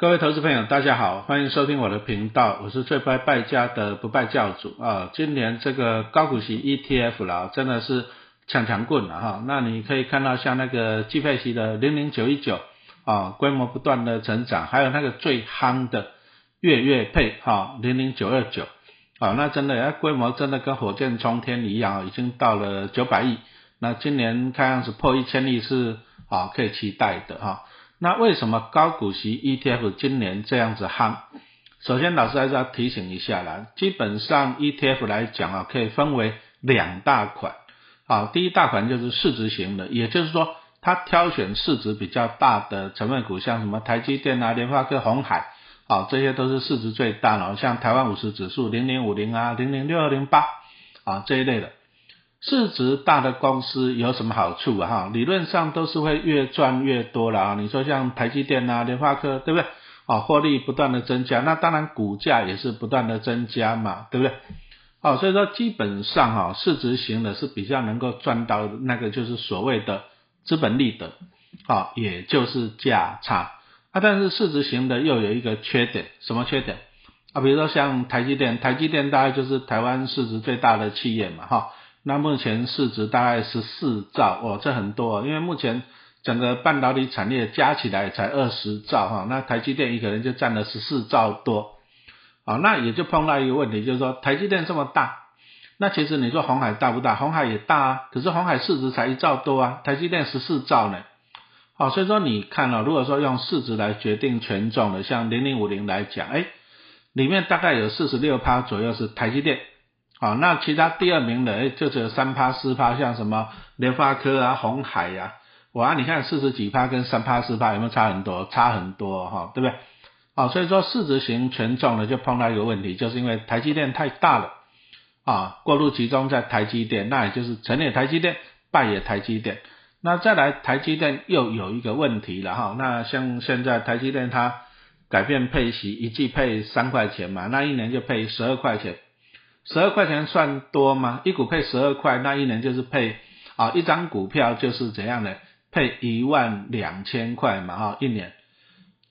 各位投资朋友，大家好，欢迎收听我的频道，我是最不败家的不败教主啊。今年这个高股息 ETF 啦，真的是抢强棍了哈。那你可以看到像那个季配息的零零九一九啊，规模不断的成长，还有那个最夯的月月配哈零零九二九啊，那真的那规模真的跟火箭冲天一样，已经到了九百亿。那今年看样子破一千亿是啊可以期待的哈。那为什么高股息 ETF 今年这样子夯？首先，老师还是要提醒一下啦，基本上 ETF 来讲啊，可以分为两大款。啊，第一大款就是市值型的，也就是说，它挑选市值比较大的成分股，像什么台积电啊、联发科、红海，啊，这些都是市值最大的，像台湾五十指数零零五零啊、零零六二零八啊这一类的。市值大的公司有什么好处啊？哈，理论上都是会越赚越多了啊。你说像台积电啊、联发科，对不对？啊，获利不断的增加，那当然股价也是不断的增加嘛，对不对？哦，所以说基本上哈，市值型的是比较能够赚到那个就是所谓的资本利得，好，也就是价差啊。但是市值型的又有一个缺点，什么缺点啊？比如说像台积电，台积电大概就是台湾市值最大的企业嘛，哈。那目前市值大概是四兆哦，这很多，因为目前整个半导体产业加起来才二十兆哈，那台积电一个人就占了十四兆多，啊，那也就碰到一个问题，就是说台积电这么大，那其实你说红海大不大？红海也大啊，可是红海市值才一兆多啊，台积电十四兆呢，好，所以说你看了，如果说用市值来决定权重的，像零零五零来讲，哎，里面大概有四十六趴左右是台积电。好，那其他第二名的，哎，就只有三趴四趴，像什么联发科啊、红海呀，哇，你看四十几趴跟三趴四趴有没有差很多？差很多哈，对不对？好，所以说市值型权重呢，就碰到一个问题，就是因为台积电太大了，啊，过度集中在台积电，那也就是成也台积电，败也台积电。那再来台积电又有一个问题了哈，那像现在台积电它改变配息，一季配三块钱嘛，那一年就配十二块钱。十二块钱算多吗？一股配十二块，那一年就是配啊，一张股票就是怎样的配一万两千块嘛，哈，一年，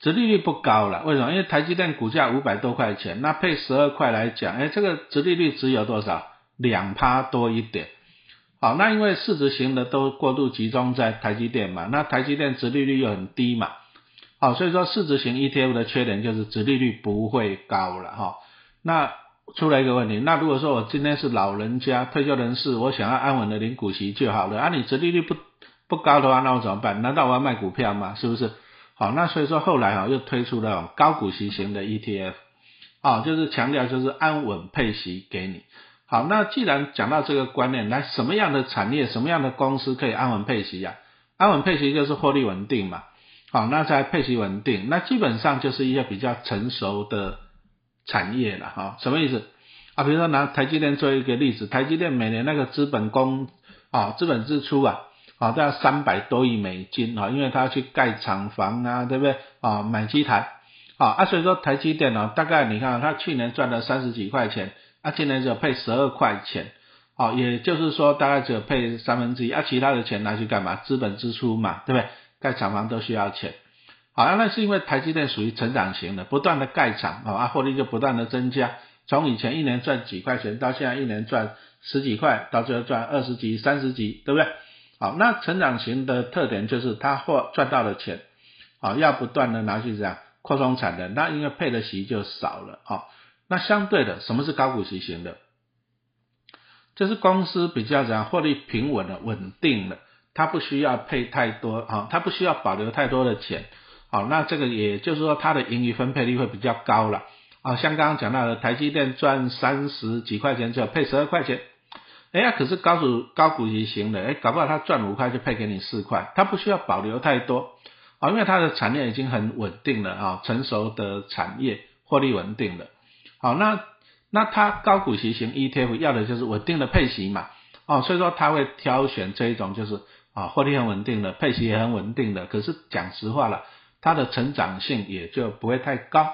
殖利率不高了。为什么？因为台积电股价五百多块钱，那配十二块来讲，哎，这个殖利率只有多少？两趴多一点。好，那因为市值型的都过度集中在台积电嘛，那台积电殖利率又很低嘛，好，所以说市值型 ETF 的缺点就是殖利率不会高了，哈，那。出了一个问题，那如果说我今天是老人家、退休人士，我想要安稳的领股息就好了。啊，你殖利率不不高的话，那我怎么办？难道我要卖股票吗？是不是？好，那所以说后来啊，又推出了高股息型的 ETF，啊，就是强调就是安稳配息给你。好，那既然讲到这个观念，来什么样的产业、什么样的公司可以安稳配息呀？安稳配息就是获利稳定嘛。好，那在配息稳定，那基本上就是一些比较成熟的。产业了哈，什么意思啊？比如说拿台积电做一个例子，台积电每年那个资本工啊，资本支出啊，啊都要三百多亿美金啊，因为他要去盖厂房啊，对不对啊？买机台啊，啊所以说台积电呢，大概你看他去年赚了三十几块钱，啊今年只有配十二块钱，啊也就是说大概只有配三分之一，啊其他的钱拿去干嘛？资本支出嘛，对不对？盖厂房都需要钱。好，那是因为台积电属于成长型的，不断的盖厂啊，获利就不断的增加，从以前一年赚几块钱，到现在一年赚十几块，到最后赚二十几、三十几，对不对？好，那成长型的特点就是它获赚到的钱，啊，要不断的拿去这样扩充产能，那因为配的息就少了，啊，那相对的，什么是高股息型的？就是公司比较怎样获利平稳的、稳定的，它不需要配太多啊，它不需要保留太多的钱。好，那这个也就是说，它的盈余分配率会比较高了啊。像刚刚讲到的，台积电赚三十几块钱，就要配十二块钱。哎呀，可是高股高股息型的，哎，搞不好它赚五块就配给你四块，它不需要保留太多啊，因为它的产业已经很稳定了啊，成熟的产业，获利稳定的。好，那那它高股息型 ETF 要的就是稳定的配息嘛，哦，所以说它会挑选这一种就是啊，获利很稳定的，配息也很稳定的。可是讲实话了。它的成长性也就不会太高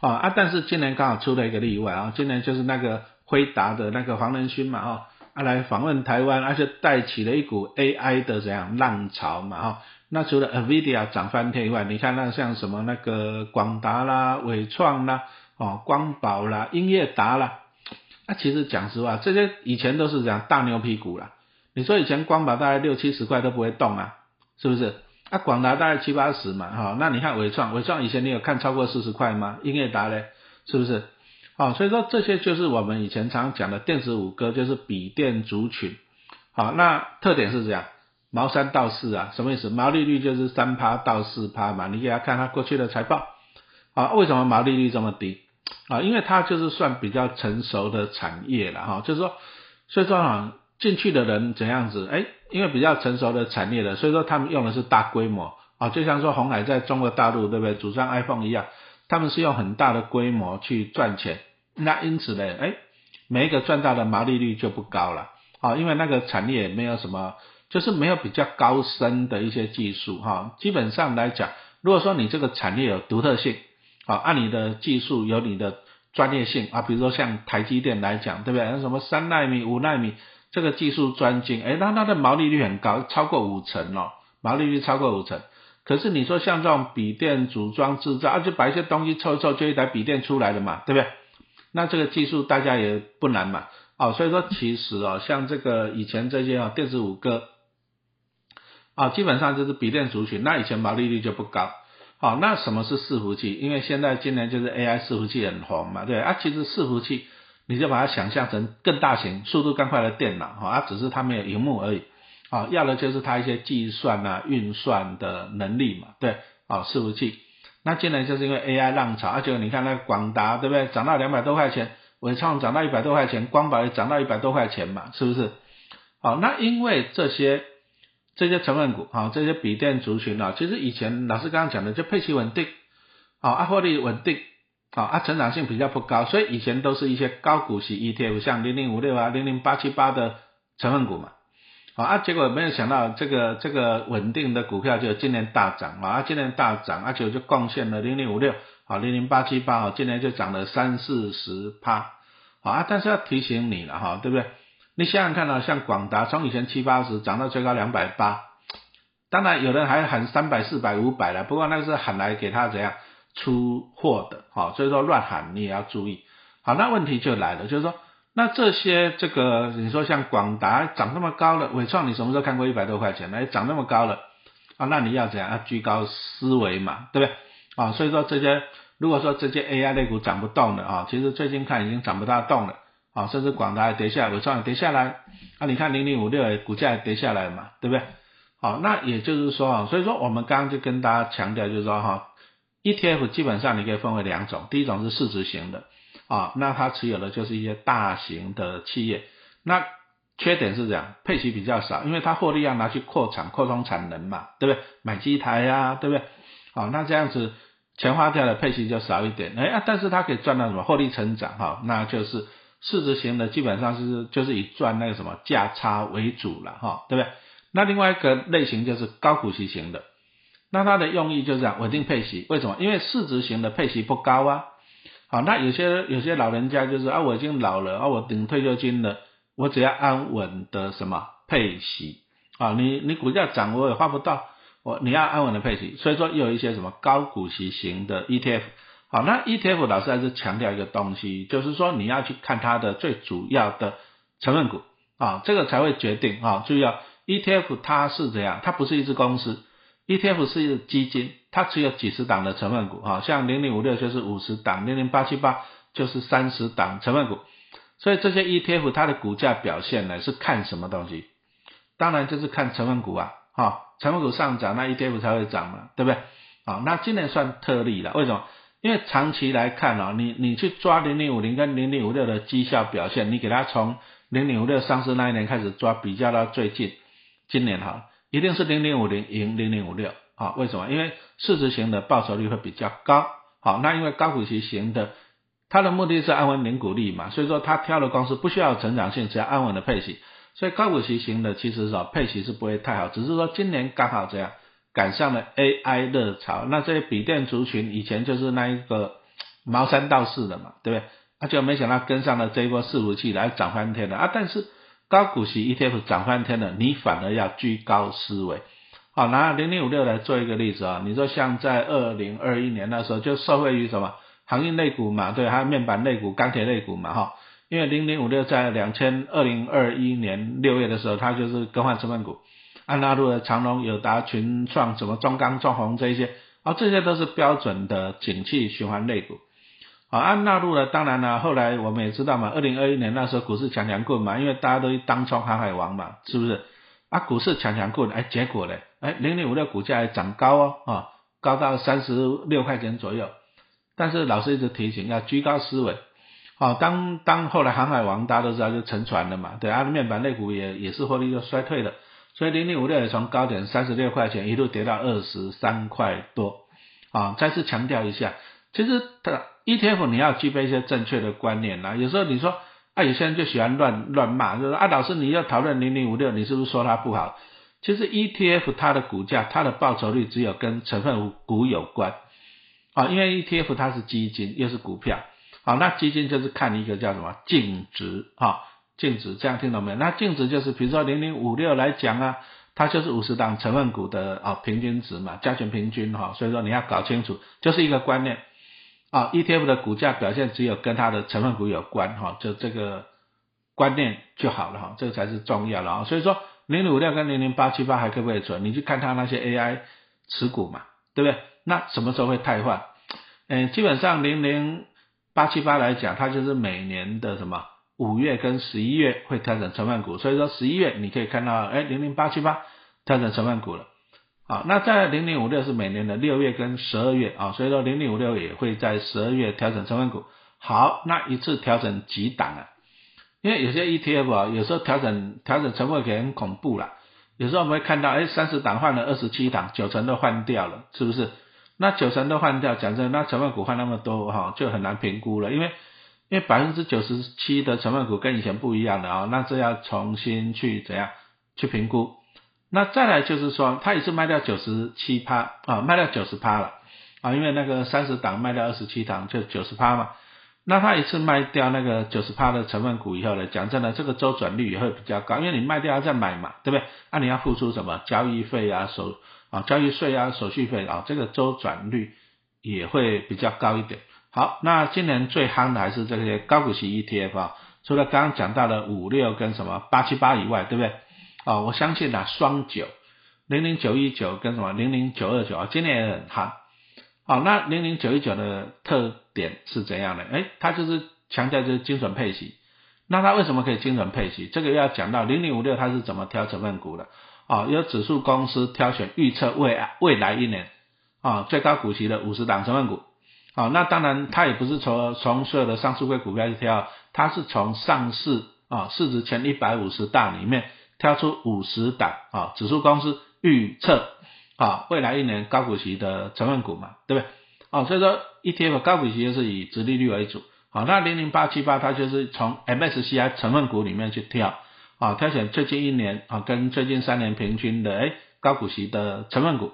啊啊！但是今年刚好出了一个例外啊，今年就是那个辉达的那个黄仁勋嘛啊，啊来访问台湾，而且带起了一股 AI 的这样浪潮嘛哈。那除了 Nvidia 涨翻天以外，你看那像什么那个广达啦、伟创啦、哦光宝啦、英业达啦，那其实讲实话，这些以前都是讲大牛皮股啦。你说以前光宝大概六七十块都不会动啊，是不是？啊广达大概七八十嘛哈，那你看伟创，伟创以前你有看超过四十块吗？英业达嘞，是不是？好，所以说这些就是我们以前常讲的电子五哥，就是笔电族群。好，那特点是这样。毛三到四啊，什么意思？毛利率就是三趴到四趴嘛。你给他看他过去的财报啊，为什么毛利率这么低啊？因为它就是算比较成熟的产业了哈。就是说，所以说啊，进去的人怎样子？哎，因为比较成熟的产业了，所以说他们用的是大规模啊，就像说红海在中国大陆对不对？主张 iPhone 一样，他们是用很大的规模去赚钱。那因此呢，哎，每一个赚到的毛利率就不高了啊，因为那个产业没有什么。就是没有比较高深的一些技术哈，基本上来讲，如果说你这个产业有独特性，啊，按你的技术有你的专业性啊，比如说像台积电来讲，对不对？那什么三纳米、五纳米这个技术专精，哎，那它的毛利率很高，超过五成哦，毛利率超过五成。可是你说像这种笔电组装制造，啊，就把一些东西凑一凑，就一台笔电出来了嘛，对不对？那这个技术大家也不难嘛，哦，所以说其实哦，像这个以前这些啊，电子五哥。啊，基本上就是笔电族群，那以前毛利率就不高。好，那什么是伺服器？因为现在今年就是 AI 伺服器很红嘛，对啊，其实伺服器你就把它想象成更大型、速度更快的电脑，哈，啊，只是它没有荧幕而已。啊，要的就是它一些计算啊、运算的能力嘛，对，啊，伺服器。那进来就是因为 AI 浪潮，而且你看那个广达，对不对？涨到两百多块钱，伟创涨到一百多块钱，光宝也涨到一百多块钱嘛，是不是？好，那因为这些。这些成分股啊，这些笔电族群啊，其实以前老师刚刚讲的就配息稳定，啊，啊获利稳定，啊啊成长性比较不高，所以以前都是一些高股息 ETF，像零零五六啊、零零八七八的成分股嘛，啊啊结果没有想到这个这个稳定的股票就今年大涨啊，今年大涨，而且就贡献了零零五六啊、零零八七八啊，今年就涨了三四十趴，好啊但是要提醒你了哈，对不对？你想想看啊，像广达从以前七八十涨到最高两百八，当然有人还喊三百、四百、五百了，不过那个是喊来给他怎样出货的，好，所以说乱喊你也要注意。好，那问题就来了，就是说，那这些这个你说像广达涨那么高了，伟创你什么时候看过一百多块钱？哎，涨那么高了啊，那你要怎样？要居高思维嘛，对不对？啊，所以说这些如果说这些 AI 类股涨不动了啊，其实最近看已经涨不大动了。啊，甚至广达也跌下来，伟创也跌下来，啊，你看零零五六股价也跌下来嘛，对不对？好，那也就是说啊，所以说我们刚刚就跟大家强调，就是说哈，ETF 基本上你可以分为两种，第一种是市值型的，啊，那它持有的就是一些大型的企业，那缺点是这样，配息比较少，因为它获利要拿去扩产、扩充产能嘛，对不对？买机台呀，对不对？好，那这样子钱花掉了，配息就少一点，哎，但是它可以赚到什么获利成长哈，那就是。市值型的基本上是就是以赚那个什么价差为主了哈，对不对？那另外一个类型就是高股息型的，那它的用意就是这样稳定配息。为什么？因为市值型的配息不高啊。好，那有些有些老人家就是啊，我已经老了啊，我领退休金了，我只要安稳的什么配息啊？你你股价涨我也花不到，我你要安稳的配息，所以说有一些什么高股息型的 ETF。好，那 ETF 老师还是强调一个东西，就是说你要去看它的最主要的成分股啊，这个才会决定啊。注意啊，ETF 它是怎样？它不是一只公司，ETF 是一基金，它只有几十档的成分股啊，像零零五六就是五十档，零零八七八就是三十档成分股。所以这些 ETF 它的股价表现呢是看什么东西？当然就是看成分股啊，哈，成分股上涨，那 ETF 才会涨嘛，对不对？好，那今年算特例了，为什么？因为长期来看哦，你你去抓零零五零跟零零五六的绩效表现，你给它从零零五六上市那一年开始抓，比较到最近今年哈，一定是零零五零赢零零五六啊？为什么？因为市值型的报酬率会比较高。好，那因为高股息型的，它的目的是安稳领股利嘛，所以说它挑的公司不需要成长性，只要安稳的配息，所以高股息型的其实是配息是不会太好，只是说今年刚好这样。赶上了 AI 热潮，那这些笔电族群以前就是那一个茅山道士的嘛，对不对？啊，就没想到跟上了这一波伺服器来涨翻天了啊！但是高股息 ETF 涨翻天了，你反而要居高思维。好，拿零零五六来做一个例子啊，你说像在二零二一年那时候，就受惠于什么航运类股嘛，对，还有面板类股、钢铁类股嘛，哈，因为零零五六在两千二零二一年六月的时候，它就是更换成分股，按纳入了长隆、友达、群创、什么中钢、中宏这一些，啊，这些都是标准的景气循环类股。啊，按纳入了，当然了，后来我们也知道嘛，二零二一年那时候股市强强棍嘛，因为大家都当冲航海王嘛，是不是？啊，股市强强棍，哎，结果呢？哎，零零五六股价还涨高哦，啊，高到三十六块钱左右。但是老师一直提醒要居高思维，好，当当后来航海王大家都知道就沉船了嘛，对，啊，面板类股也也是获利就衰退了，所以零零五六也从高点三十六块钱一路跌到二十三块多，啊，再次强调一下，其实它。ETF 你要具备一些正确的观念啦。有时候你说啊，有些人就喜欢乱乱骂，就说啊，老师你要讨论零零五六，你是不是说它不好？其实 ETF 它的股价它的报酬率只有跟成分股有关啊，因为 ETF 它是基金又是股票，好，那基金就是看一个叫什么净值啊，净值这样听懂没有？那净值就是比如说零零五六来讲啊，它就是五十档成分股的啊平均值嘛，加权平均哈，所以说你要搞清楚，就是一个观念。啊，ETF 的股价表现只有跟它的成分股有关哈，就这个观念就好了哈，这个才是重要的啊。所以说零零五六跟零零八七八还可不可以存？你去看它那些 AI 持股嘛，对不对？那什么时候会汰换？嗯，基本上零零八七八来讲，它就是每年的什么五月跟十一月会调整成分股，所以说十一月你可以看到，哎，零零八七八调整成分股了。好，那在零零五六是每年的六月跟十二月啊，所以说零零五六也会在十二月调整成分股。好，那一次调整几档啊？因为有些 ETF 啊，有时候调整调整成分股很恐怖啦。有时候我们会看到，哎，三十档换了二十七档，九成都换掉了，是不是？那九成都换掉，讲真，那成分股换那么多哈，就很难评估了。因为因为百分之九十七的成分股跟以前不一样的啊，那这要重新去怎样去评估？那再来就是说，他也是卖掉九十七趴啊，卖掉九十趴了啊，因为那个三十档卖掉二十七档就九十趴嘛。那他一次卖掉那个九十趴的成分股以后呢，讲真的，这个周转率也会比较高，因为你卖掉再买嘛，对不对？那你要付出什么交易费啊、手啊交易税啊、手续费啊，这个周转率也会比较高一点。好，那今年最夯的还是这些高股息 ETF 啊，除了刚刚讲到的五六跟什么八七八以外，对不对？啊，我相信啊，双九零零九一九跟什么零零九二九啊，今年也很夯。好，那零零九一九的特点是怎样的？哎，它就是强调就是精准配息。那它为什么可以精准配息？这个要讲到零零五六它是怎么挑成分股的？啊，由指数公司挑选预测未未来一年啊最高股息的五十档成分股。好，那当然它也不是从从所有的上市柜股票去挑，它是从上市啊市值前一百五十大里面。挑出五十档啊，指数公司预测啊，未来一年高股息的成分股嘛，对不对？哦，所以说 ETF 高股息就是以直利率为主，好，那零零八七八它就是从 MSCI 成分股里面去挑啊，挑选最近一年啊跟最近三年平均的哎高股息的成分股，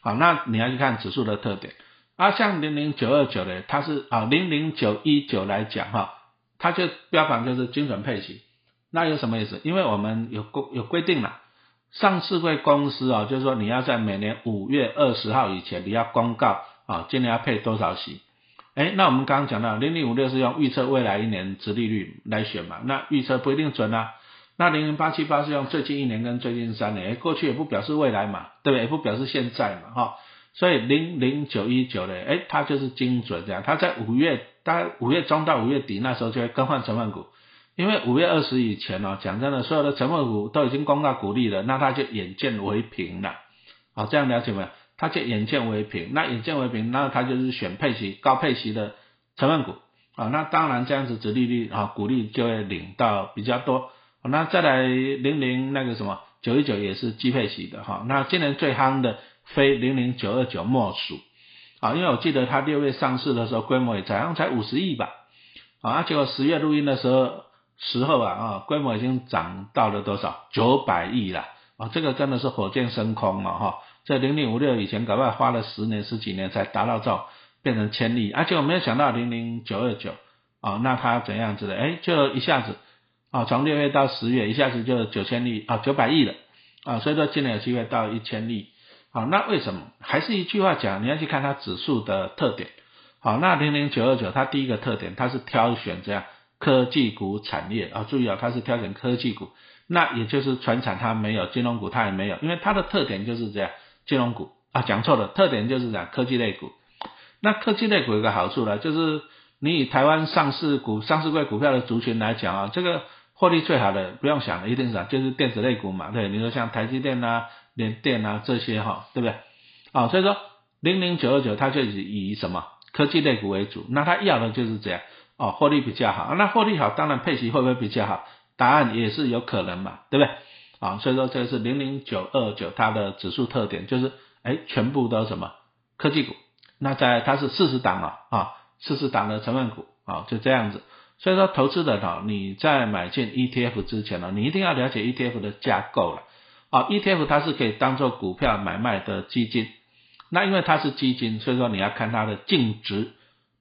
好，那你要去看指数的特点啊，像零零九二九的，它是啊零零九一九来讲哈，它就标榜就是精准配息。那有什么意思？因为我们有规有规定了，上市会公司啊，就是说你要在每年五月二十号以前，你要公告啊，今年要配多少息。哎，那我们刚刚讲到零零五六是用预测未来一年殖利率来选嘛，那预测不一定准啊。那零零八七八是用最近一年跟最近三年，哎，过去也不表示未来嘛，对不对？也不表示现在嘛，哈。所以零零九一九的，哎，它就是精准这样，它在五月大概五月中到五月底那时候就会更换成分股。因为五月二十以前哦，讲真的，所有的成分股都已经公告股利了，那他就眼见为凭了，好，这样了解没有？他就眼见为凭，那眼见为凭，那他就是选配息高配息的成分股，啊，那当然这样子，殖利率啊，股利就会领到比较多。那再来零零那个什么九一九也是低配息的哈，那今年最夯的非零零九二九莫属，啊，因为我记得它六月上市的时候规模也才好像才五十亿吧，啊，结果十月录音的时候。时候啊啊，规模已经涨到了多少？九百亿了啊！这个真的是火箭升空了哈！这零零五六以前搞不好花了十年十几年才达到这变成千亿，而且我没有想到零零九二九啊，那它怎样子的？哎，就一下子啊，从六月到十月一下子就九千亿啊，九百亿了啊，所以说今年有机会到一千亿。好，那为什么？还是一句话讲，你要去看它指数的特点。好，那零零九二九它第一个特点，它是挑选这样科技股产业啊，注意啊，它是挑选科技股，那也就是船产它没有，金融股它也没有，因为它的特点就是这样，金融股啊讲错了，特点就是讲科技类股。那科技类股有个好处呢，就是你以台湾上市股、上市贵股票的族群来讲啊，这个获利最好的不用想了，一定是啥，就是电子类股嘛，对，你说像台积电啊、联电啊这些哈，对不对？啊，所以说零零九二九它就以什么？科技类股为主，那它要的就是这样哦，获利比较好。那获利好，当然配息会不会比较好？答案也是有可能嘛，对不对？啊，所以说这是零零九二九它的指数特点，就是哎，全部都什么科技股。那在它是四十档了啊，四十档的成分股啊，就这样子。所以说，投资的呢，你在买进 ETF 之前呢，你一定要了解 ETF 的架构了啊。ETF 它是可以当做股票买卖的基金。那因为它是基金，所以说你要看它的净值。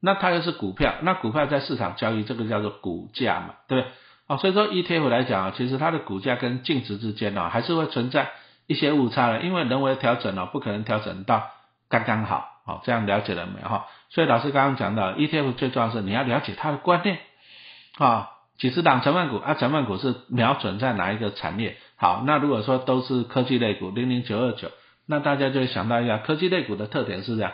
那它又是股票，那股票在市场交易，这个叫做股价嘛，对不对？啊，所以说 ETF 来讲啊，其实它的股价跟净值之间呢，还是会存在一些误差的，因为人为调整呢，不可能调整到刚刚好。好，这样了解了没有？哈，所以老师刚刚讲到 ETF 最重要是你要了解它的观念啊，几十档成分股啊，成分股是瞄准在哪一个产业？好，那如果说都是科技类股，零零九二九。那大家就会想到一下，科技类股的特点是这样，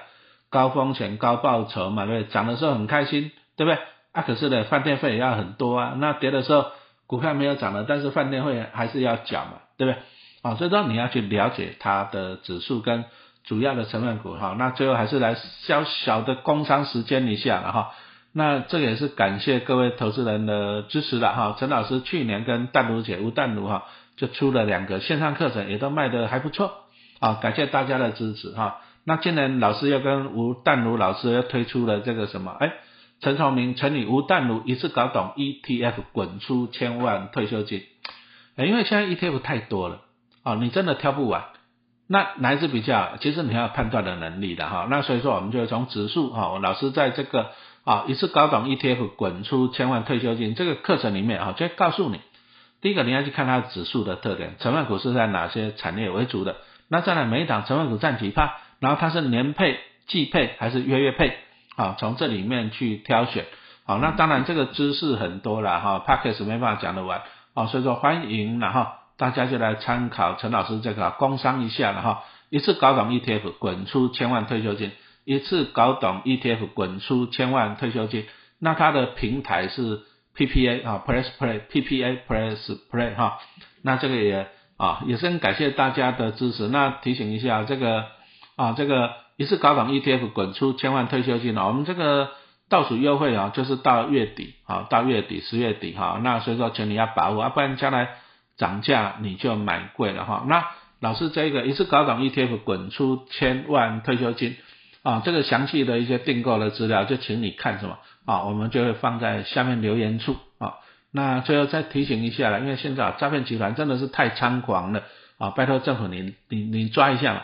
高风险高报酬嘛，对不对？涨的时候很开心，对不对？啊，可是呢，饭店费也要很多啊。那跌的时候，股票没有涨了，但是饭店费还是要缴嘛，对不对？啊，所以说你要去了解它的指数跟主要的成分股哈。那最后还是来小小的工商时间一下了哈。那这也是感谢各位投资人的支持了哈。陈老师去年跟淡如姐吴淡如哈就出了两个线上课程，也都卖得还不错。啊，感谢大家的支持哈。那今年老师又跟吴淡如老师又推出了这个什么？哎，陈崇明陈宇吴淡如一次搞懂 ETF 滚出千万退休金。哎，因为现在 ETF 太多了啊，你真的挑不完。那哪一支比较？其实你要判断的能力的哈。那所以说，我们就从指数哈，老师在这个啊一次搞懂 ETF 滚出千万退休金这个课程里面啊，就告诉你，第一个你要去看它指数的特点，成分股是在哪些产业为主的。那再来每一档成分股占几趴，然后它是年配、季配还是月月配？啊，从这里面去挑选。好，那当然这个知识很多了哈 p a c k a g e 没办法讲得完。哦，所以说欢迎然后，大家就来参考陈老师这个工商一下了哈。一次搞懂 ETF 滚出千万退休金，一次搞懂 ETF 滚出千万退休金。那它的平台是 PPA 啊，Press Play，PPA Press Play 哈。那这个也。啊，也是很感谢大家的支持。那提醒一下，这个啊，这个一次高档 ETF 滚出千万退休金啊，我们这个倒数优惠啊，就是到月底啊，到月底十月底哈。那所以说，请你要把握啊，不然将来涨价你就买贵了哈。那老师这个一次高档 ETF 滚出千万退休金啊，这个详细的一些订购的资料，就请你看什么啊，我们就会放在下面留言处啊。那最后再提醒一下了，因为现在诈骗集团真的是太猖狂了啊！拜托政府你你你抓一下嘛！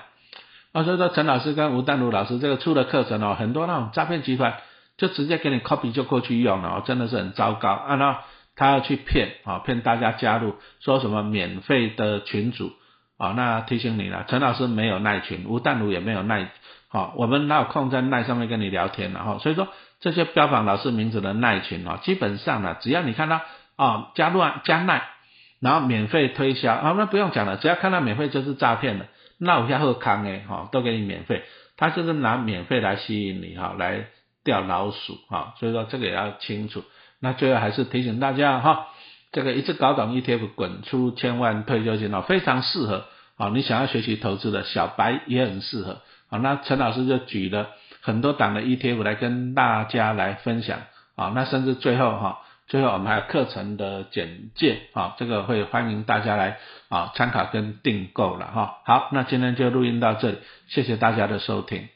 啊，所以说陈老师跟吴丹如老师这个出的课程哦，很多那种诈骗集团就直接给你 copy 就过去用了，真的是很糟糕啊！那他要去骗啊，骗大家加入，说什么免费的群组啊？那提醒你了，陈老师没有耐群，吴丹如也没有耐，好，我们哪有空在耐上面跟你聊天了哈？所以说这些标榜老师名字的耐群啊，基本上呢，只要你看到。啊，加入加耐，然后免费推销啊，那不用讲了，只要看到免费就是诈骗的。那我下后康诶，哈，都给你免费，他就是拿免费来吸引你哈，来钓老鼠哈，所以说这个也要清楚。那最后还是提醒大家哈，这个一次搞懂 ETF 滚出千万退休金哦，非常适合啊，你想要学习投资的小白也很适合啊。那陈老师就举了很多档的 ETF 来跟大家来分享啊，那甚至最后哈。最后我们还有课程的简介啊，这个会欢迎大家来啊参考跟订购了哈。好，那今天就录音到这里，谢谢大家的收听。